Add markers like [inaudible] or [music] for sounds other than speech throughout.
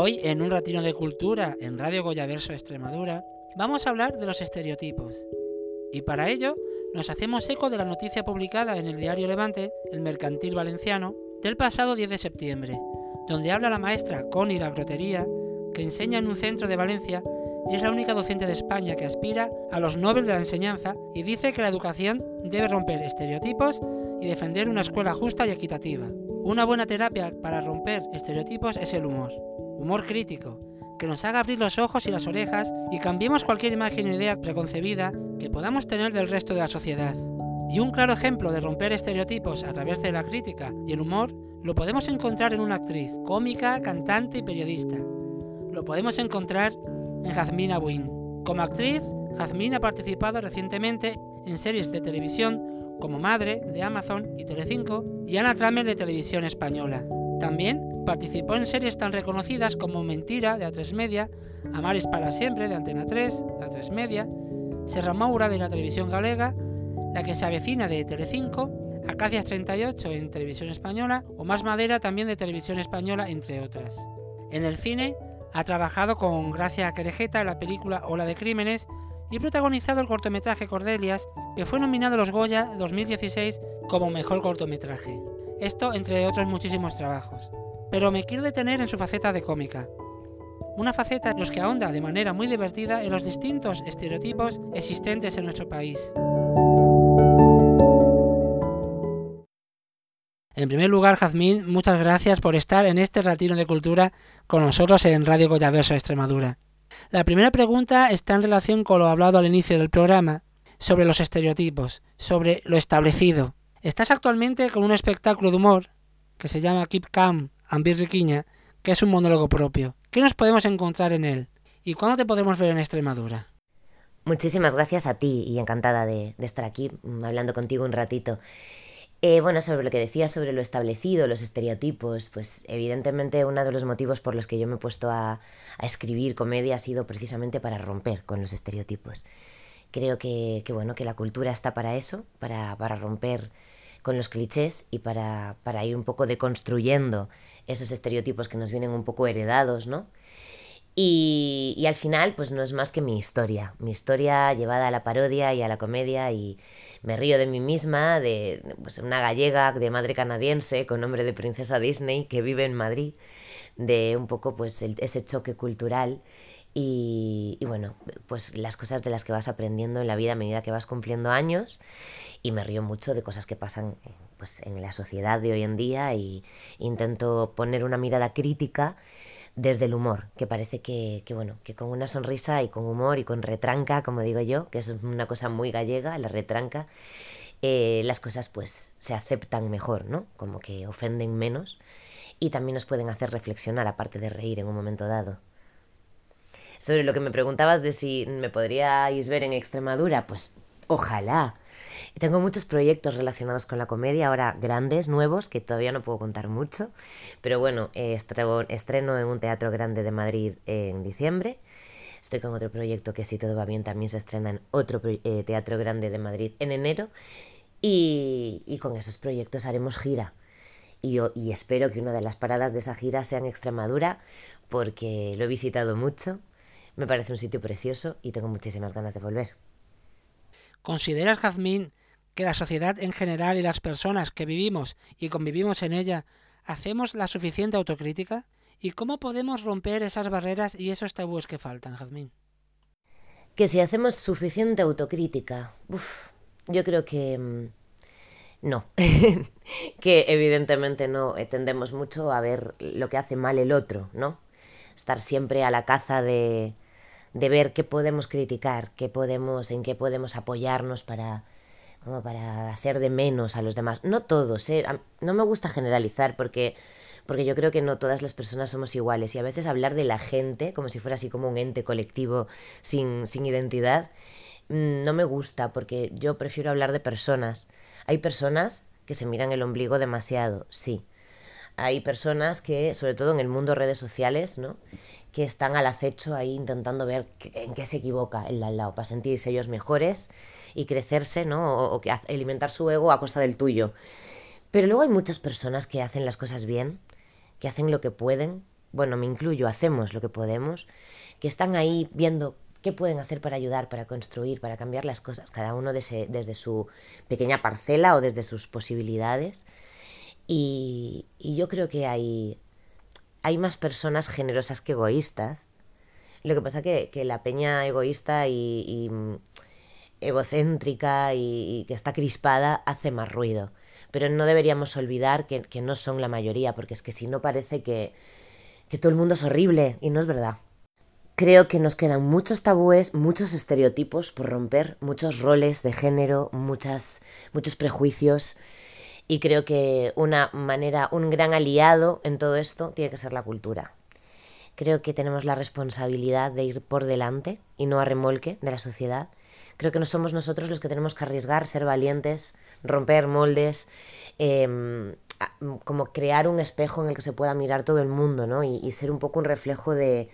Hoy, en un ratino de cultura en Radio Goyaverso Extremadura, vamos a hablar de los estereotipos. Y para ello, nos hacemos eco de la noticia publicada en el diario Levante, el Mercantil Valenciano, del pasado 10 de septiembre, donde habla la maestra Connie La Grotería, que enseña en un centro de Valencia y es la única docente de España que aspira a los Nobel de la enseñanza y dice que la educación debe romper estereotipos y defender una escuela justa y equitativa. Una buena terapia para romper estereotipos es el humor humor crítico, que nos haga abrir los ojos y las orejas y cambiemos cualquier imagen o idea preconcebida que podamos tener del resto de la sociedad. Y un claro ejemplo de romper estereotipos a través de la crítica y el humor lo podemos encontrar en una actriz, cómica, cantante y periodista. Lo podemos encontrar en Jazmina Buin. Como actriz, Jazmín ha participado recientemente en series de televisión como Madre de Amazon y Telecinco y Ana Tramer de Televisión Española. También Participó en series tan reconocidas como Mentira de A3 Media, Amares para siempre de Antena 3, A3 Media, Serra Moura de la televisión galega, La que se avecina de Telecinco, Acacias 38 en Televisión Española o Más Madera también de Televisión Española, entre otras. En el cine ha trabajado con Gracia Querejeta en la película Ola de Crímenes y protagonizado el cortometraje Cordelias, que fue nominado a los Goya 2016 como mejor cortometraje. Esto entre otros muchísimos trabajos pero me quiero detener en su faceta de cómica. Una faceta en los que ahonda de manera muy divertida en los distintos estereotipos existentes en nuestro país. En primer lugar, Jazmín, muchas gracias por estar en este ratino de cultura con nosotros en Radio Goyaverso Extremadura. La primera pregunta está en relación con lo hablado al inicio del programa, sobre los estereotipos, sobre lo establecido. Estás actualmente con un espectáculo de humor que se llama Keep Calm Riquiña, que es un monólogo propio. ¿Qué nos podemos encontrar en él? ¿Y cuándo te podemos ver en Extremadura? Muchísimas gracias a ti y encantada de, estar aquí mm, hablando contigo un ratito. Eh, bueno, sobre lo que decías sobre lo establecido, los estereotipos, pues evidentemente uno de los motivos por los que yo me he puesto a, escribir comedia ha sido precisamente para romper con los estereotipos. Creo que, bueno, que la cultura está para eso, para, para romper con los clichés y para, para ir un poco deconstruyendo esos estereotipos que nos vienen un poco heredados, ¿no? Y, y, al final, pues no es más que mi historia, mi historia llevada a la parodia y a la comedia y me río de mí misma, de pues, una gallega de madre canadiense con nombre de princesa Disney que vive en Madrid, de un poco pues ese choque cultural y, bueno, pues las cosas de las que vas aprendiendo en la vida a medida que vas cumpliendo años y me río mucho de cosas que pasan pues, en la sociedad de hoy en día y intento poner una mirada crítica desde el humor, que parece que, bueno, que con una sonrisa y con humor y con retranca, como digo yo, que es una cosa muy gallega, la retranca, eh, las cosas pues se aceptan mejor, ¿no? Como que ofenden menos y también nos pueden hacer reflexionar, aparte de reír en un momento dado. Sobre lo que me preguntabas de si me podríais ver en Extremadura, pues ojalá. Tengo muchos proyectos relacionados con la comedia, ahora grandes, nuevos, que todavía no puedo contar mucho, pero bueno, eh, estreno en un teatro grande de Madrid en diciembre. Estoy con otro proyecto que si todo va bien también se estrena en otro eh, teatro grande de Madrid en enero. Y, y con esos proyectos haremos gira. Y, y espero que una de las paradas de esa gira sea en Extremadura, porque lo he visitado mucho, me parece un sitio precioso y tengo muchísimas ganas de volver. ¿Consideras, Jazmín, que la sociedad en general y las personas que vivimos y convivimos en ella hacemos la suficiente autocrítica? ¿Y cómo podemos romper esas barreras y esos tabúes que faltan, Jazmín? Que si hacemos suficiente autocrítica, yo creo que mm, no. [laughs] que evidentemente no tendemos mucho a ver lo que hace mal el otro, ¿no? Estar siempre a la caza de, de ver qué podemos criticar, qué podemos, en qué podemos apoyarnos para, como para hacer de menos a los demás. No todos, ¿eh? no me gusta generalizar porque, porque yo creo que no todas las personas somos iguales y a veces hablar de la gente como si fuera así como un ente colectivo sin, sin identidad mm, no me gusta porque yo prefiero hablar de personas. Hay personas que se miran el ombligo demasiado, sí. Hay personas que, sobre todo en el mundo de redes sociales, ¿no? que están al acecho ahí intentando ver en qué se equivoca el al lado, para sentirse ellos mejores y crecerse, ¿no? O, que alimentar su ego a costa del tuyo. Pero luego hay muchas personas que hacen las cosas bien, que hacen lo que pueden bueno, me incluyo, hacemos lo que podemos, que están ahí viendo qué pueden hacer para ayudar, para construir, para cambiar las cosas, cada uno desde, su pequeña parcela o desde sus posibilidades. Y, yo creo que hay, hay más personas generosas que egoístas. Lo que pasa que, que la peña egoísta y, mm, egocéntrica y, que está crispada hace más ruido. Pero no deberíamos olvidar que, que no son la mayoría, porque es que si no parece que, que todo el mundo es horrible y no es verdad. Creo que nos quedan muchos tabúes, muchos estereotipos por romper, muchos roles de género, muchas, muchos prejuicios. Y creo que una manera, un gran aliado en todo esto tiene que ser la cultura. Creo que tenemos la responsabilidad de ir por delante y no a remolque de la sociedad. Creo que no somos nosotros los que tenemos que arriesgar, ser valientes, romper moldes, em, como crear un espejo en el que se pueda mirar todo el mundo, ¿no? Y, ser un poco un reflejo de,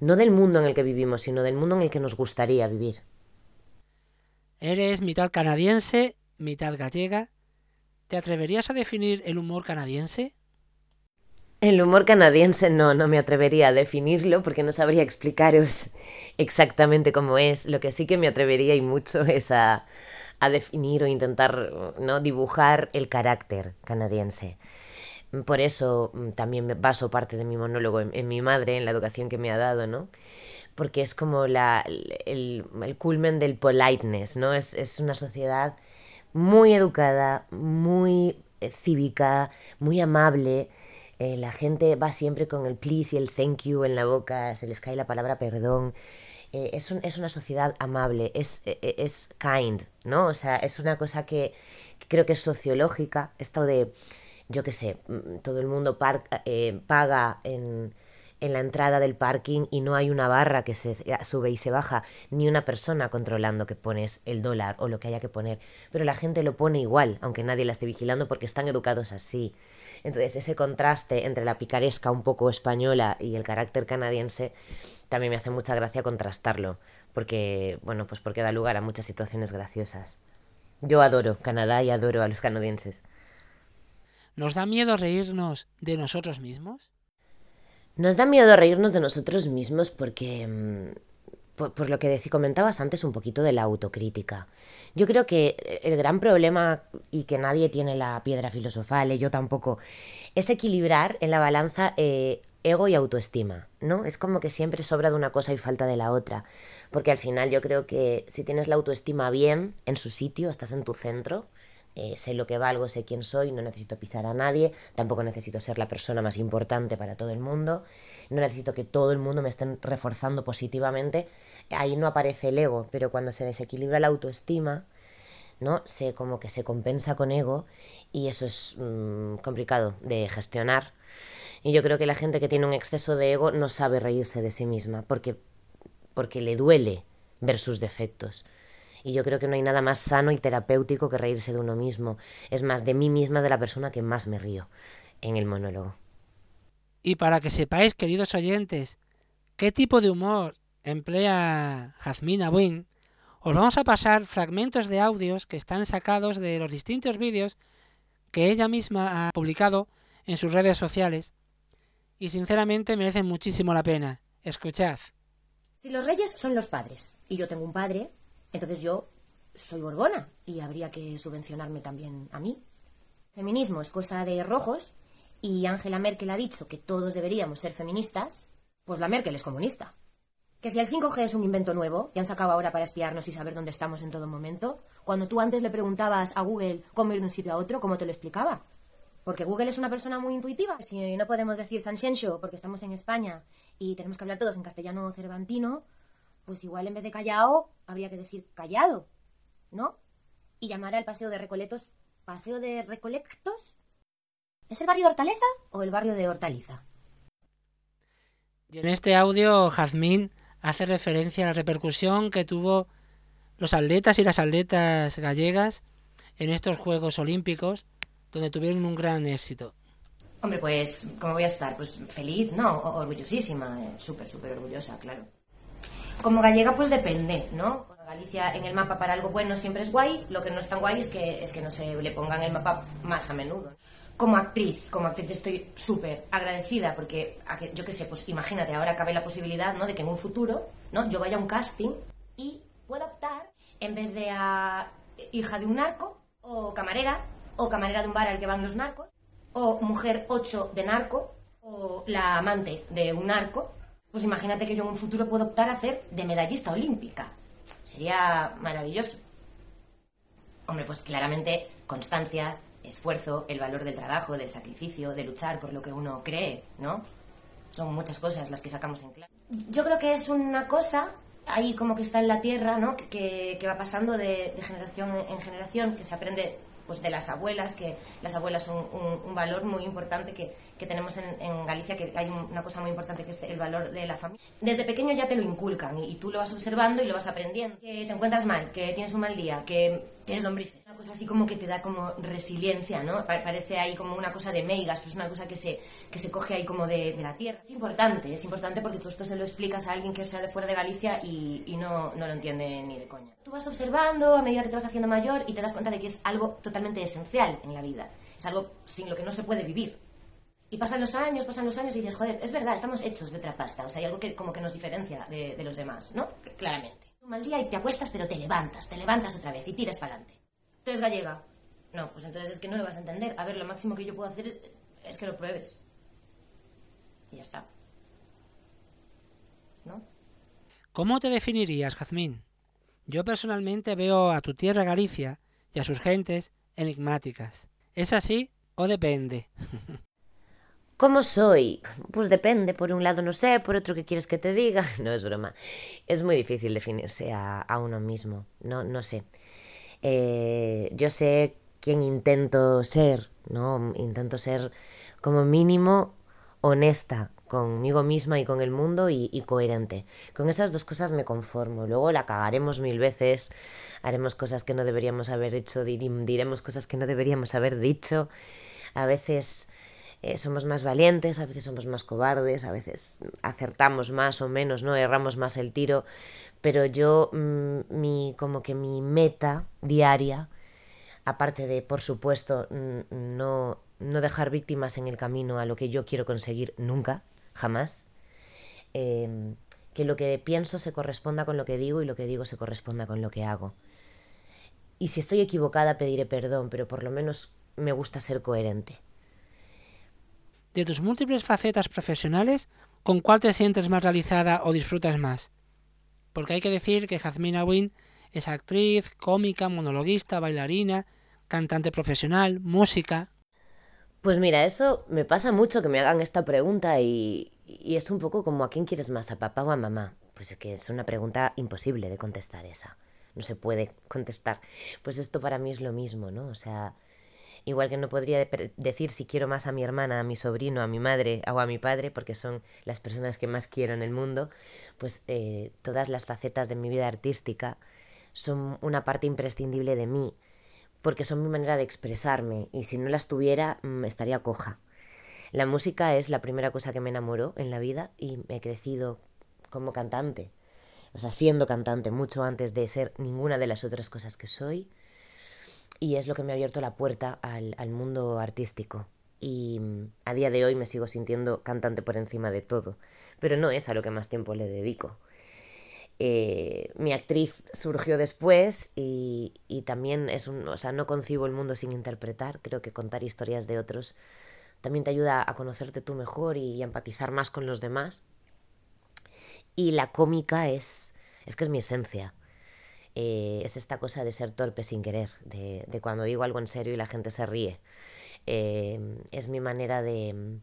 no del mundo en el que vivimos, sino del mundo en el que nos gustaría vivir. Eres mitad canadiense, mitad gallega. ¿Te atreverías a definir el humor canadiense? El humor canadiense no, no me atrevería a definirlo porque no sabría explicaros exactamente cómo es. Lo que sí que me atrevería y mucho es a, a definir o intentar ¿no? dibujar el carácter canadiense. Por eso mm, también me baso parte de mi monólogo en, mi madre, en la educación que me ha dado, ¿no? Porque es como la, el, el culmen del politeness, ¿no? Es, es una sociedad muy educada, muy eh, cívica, muy amable. Eh, la gente va siempre con el please y el thank you en la boca, se les cae la palabra perdón. Eh, es, es, una sociedad amable, es, e, e, es, kind, ¿no? O sea, es una cosa que, creo que es sociológica, esto de, yo qué sé, mm, todo el mundo paga en, en la entrada del parking y no hay una barra que se sube y se baja, ni una persona controlando que pones el dólar o lo que haya que poner, pero la gente lo pone igual, aunque nadie la esté vigilando porque están educados así. Entonces ese contraste entre la picaresca un poco española y el carácter canadiense también me hace mucha gracia contrastarlo, porque, bueno, pues porque da lugar a muchas situaciones graciosas. Yo adoro Canadá y adoro a los canadienses. ¿Nos da miedo reírnos de nosotros mismos? Nos da miedo reírnos de nosotros mismos porque mm, por, lo que comentabas antes un poquito de la autocrítica. Yo creo que el gran problema, y que nadie tiene la piedra filosofal, y yo tampoco, es equilibrar en la balanza eh, ego y autoestima, ¿no? Es como que siempre sobra de una cosa y falta de la otra. Porque al final yo creo que si tienes la autoestima bien en su sitio, estás en tu centro, eh, sé lo que valgo, sé quién soy, no necesito pisar a nadie, tampoco necesito ser la persona más importante para todo el mundo, no necesito que todo el mundo me estén reforzando positivamente, ahí no aparece el ego, pero cuando se desequilibra la autoestima, ¿no? Se como que se compensa con ego y eso es mm, complicado de gestionar. Y yo creo que la gente que tiene un exceso de ego no sabe reírse de sí misma porque, porque le duele ver sus defectos. Y yo creo que no hay nada más sano y terapéutico que reírse de uno mismo. Es más, de mí misma, de la persona que más me río en el monólogo. Y para que sepáis, queridos oyentes, qué tipo de humor emplea Jasmina Wynn, os vamos a pasar fragmentos de audios que están sacados de los distintos vídeos que ella misma ha publicado en sus redes sociales y sinceramente merecen muchísimo la pena. Escuchad. Si los reyes son los padres y yo tengo un padre, entonces yo soy Borbona y habría que subvencionarme también a mí. Feminismo es cosa de rojos y Angela Merkel ha dicho que todos deberíamos ser feministas, pues la Merkel es comunista. Que si el 5G es un invento nuevo, que han sacado ahora para espiarnos y saber dónde estamos en todo momento, cuando tú antes le preguntabas a Google cómo ir de un sitio a otro, ¿cómo te lo explicaba? Porque Google es una persona muy intuitiva. Si no podemos decir San porque estamos en España y tenemos que hablar todos en castellano cervantino, pues igual en vez de callao habría que decir callado, ¿no? Y llamar al paseo de Recoletos paseo de Recolectos. ¿Es el barrio de Hortaleza o el barrio de Hortaliza? Y en este audio, Jazmín hace referencia a la repercusión que tuvo los atletas y las atletas gallegas en estos Juegos Olímpicos, donde tuvieron un gran éxito. Hombre, pues, ¿cómo voy a estar? Pues feliz, ¿no? Orgullosísima, eh, súper, súper orgullosa, claro. Como gallega, pues depende, ¿no? Galicia en el mapa para algo bueno siempre es guay, lo que no es tan guay es que, es que no se le ponga en el mapa más a menudo. como actriz, como actriz estoy súper agradecida porque, yo qué sé, pues imagínate, ahora cabe la posibilidad, ¿no? De que en un futuro, ¿no? Yo vaya a un casting y pueda optar, en vez de a hija de un narco, o camarera, o camarera de un bar al que van los narcos, o mujer 8 de narco, o la amante de un narco, pues imagínate que yo en un futuro puedo optar a hacer de medallista olímpica. Sería maravilloso. Hombre, pues claramente constancia, esfuerzo, el valor del trabajo, del sacrificio, de luchar por lo que uno cree, ¿no? Son muchas cosas las que sacamos en clase. Yo creo que es una cosa ahí como que está en la tierra, ¿no? Que, va pasando de, de, generación en generación, que se aprende pues de las abuelas, que las abuelas son un, valor muy importante que, que tenemos en, Galicia, que hay una cosa muy importante que es el valor de la familia. Desde pequeño ya te lo inculcan y, tú lo vas observando y lo vas aprendiendo. Que te encuentras mal, que tienes un mal día, que tienes lombrices. Una cosa así como que te da como resiliencia, ¿no? parece ahí como una cosa de meigas, pues una cosa que se, que se coge ahí como de, de, la tierra. Es importante, es importante porque tú esto se lo explicas a alguien que sea de fuera de Galicia y, y no, no lo entiende ni de coña. Tú vas observando a medida que te vas haciendo mayor y te das cuenta de que es algo totalmente esencial en la vida. Es algo sin lo que no se puede vivir. Y pasan los años, pasan los años y dices, joder, es verdad, estamos hechos de otra pasta. O sea, hay algo que como que nos diferencia de, los demás, ¿no? claramente. Mal día y te acuestas, pero te levantas, te levantas otra vez y tiras para adelante. ¿Tú eres gallega? No, pues entonces es que no lo vas a entender. A ver, lo máximo que yo puedo hacer es que lo pruebes. Y ya está. ¿No? ¿Cómo te definirías, Jazmín? Yo personalmente veo a tu tierra Galicia y a sus gentes enigmáticas. ¿Es así o depende? [laughs] ¿Cómo soy? Pues depende, por un lado no sé, por otro qué quieres que te diga. [laughs] No es broma. Es muy difícil definirse a, uno mismo. No, no sé. Eh, yo sé quién intento ser, ¿no? Intento ser como mínimo honesta conmigo misma y con el mundo y, coherente. Con esas dos cosas me conformo. Luego la cagaremos mil veces, haremos cosas que no deberíamos haber hecho, diremos cosas que no deberíamos haber dicho. A veces eh, somos más valientes, a veces somos más cobardes, a veces acertamos más o menos, ¿no? Erramos más el tiro. Pero yo, mm, mi, como que mi meta diaria, aparte de, por supuesto, no, no dejar víctimas en el camino a lo que yo quiero conseguir nunca, jamás. Em, que lo que pienso se corresponda con lo que digo y lo que digo se corresponda con lo que hago. Y si estoy equivocada pediré perdón, pero por lo menos me gusta ser coherente. De tus múltiples facetas profesionales, ¿con cuál te sientes más realizada o disfrutas más? Porque hay que decir que Jazmina Wynn es actriz, cómica, monologuista, bailarina, cantante profesional, música, pues mira, eso me pasa mucho que me hagan esta pregunta y, es un poco como ¿a quién quieres más, a papá o a mamá? Pues es que es una pregunta imposible de contestar esa. No se puede contestar. Pues esto para mí es lo mismo, ¿no? O sea, igual que no podría decir si quiero más a mi hermana, a mi sobrino, a mi madre o a mi padre, porque son las personas que más quiero en el mundo, pues eh, todas las facetas de mi vida artística son una parte imprescindible de mí porque son mi manera de expresarme y si no las tuviera mm, estaría coja. La música es la primera cosa que me enamoró en la vida y he crecido como cantante, o sea, siendo cantante mucho antes de ser ninguna de las otras cosas que soy y es lo que me ha abierto la puerta al, al mundo artístico. Y mm, a día de hoy me sigo sintiendo cantante por encima de todo, pero no es a lo que más tiempo le dedico. Eh, mi actriz surgió después y, también es un, o sea, no concibo el mundo sin interpretar, creo que contar historias de otros también te ayuda a conocerte tú mejor y, a empatizar más con los demás. Y la cómica es, es que es mi esencia. Eh, es esta cosa de ser torpe sin querer, de, de, cuando digo algo en serio y la gente se ríe. Eh, es mi manera de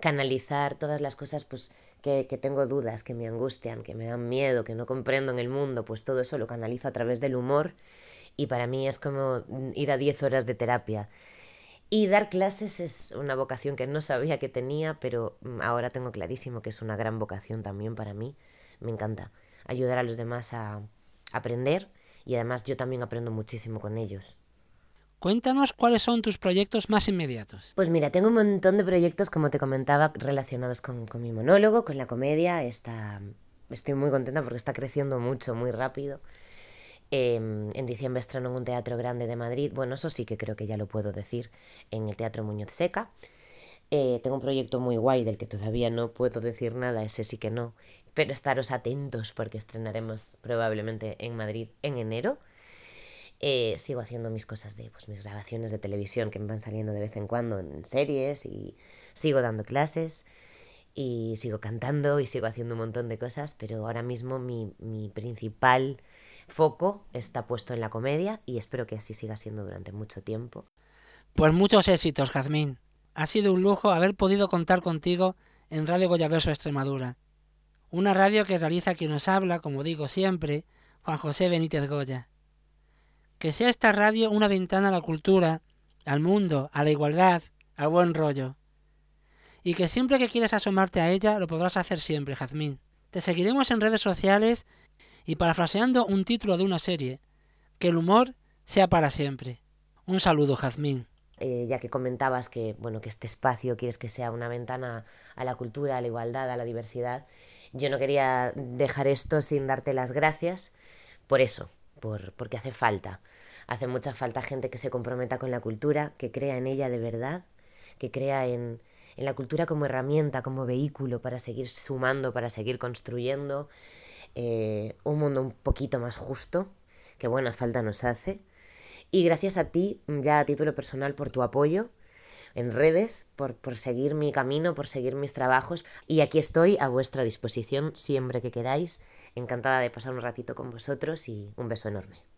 canalizar todas las cosas pues que, tengo dudas, que me angustian, que me dan miedo, que no comprendo en el mundo, pues todo eso lo canalizo a través del humor y para mí es como ir a 10 horas de terapia. Y dar clases es una vocación que no sabía que tenía, pero mm, ahora tengo clarísimo que es una gran vocación también para mí. Me encanta ayudar a los demás a aprender y además yo también aprendo muchísimo con ellos. Cuéntanos cuáles son tus proyectos más inmediatos. Pues mira, tengo un montón de proyectos, como te comentaba, relacionados con, mi monólogo, con la comedia. Está, estoy muy contenta porque está creciendo mucho, muy rápido. Em, en diciembre estreno en un teatro grande de Madrid. Bueno, eso sí que creo que ya lo puedo decir, en el Teatro Muñoz Seca. Eh, tengo un proyecto muy guay del que todavía no puedo decir nada, ese sí que no, pero estaros atentos porque estrenaremos probablemente en Madrid en enero. Eh, sigo haciendo mis cosas de pues, mis grabaciones de televisión que me van saliendo de vez en cuando en series y sigo dando clases y sigo cantando y sigo haciendo un montón de cosas, pero ahora mismo mi, mi principal foco está puesto en la comedia y espero que así siga siendo durante mucho tiempo. Pues muchos éxitos, Jazmín. Ha sido un lujo haber podido contar contigo en Radio Goyaverso Extremadura. Una radio que realiza quien nos habla, como digo siempre, Juan José Benítez Goya. Que sea esta radio una ventana a la cultura, al mundo, a la igualdad, al buen rollo. Y que siempre que quieras asomarte a ella lo podrás hacer siempre, Jazmín. Te seguiremos en redes sociales y parafraseando un título de una serie, que el humor sea para siempre. Un saludo, Jazmín. Eh, ya que comentabas que, bueno, que este espacio quieres que sea una ventana a la cultura, a la igualdad, a la diversidad, yo no quería dejar esto sin darte las gracias por eso, por, porque hace falta. Hace mucha falta gente que se comprometa con la cultura, que crea en ella de verdad, que crea en, en la cultura como herramienta, como vehículo para seguir sumando, para seguir construyendo eh, un mundo un poquito más justo, que buena falta nos hace. Y gracias a ti, ya a título personal, por tu apoyo en redes, por, por seguir mi camino, por seguir mis trabajos. Y aquí estoy a vuestra disposición siempre que queráis. Encantada de pasar un ratito con vosotros y un beso enorme.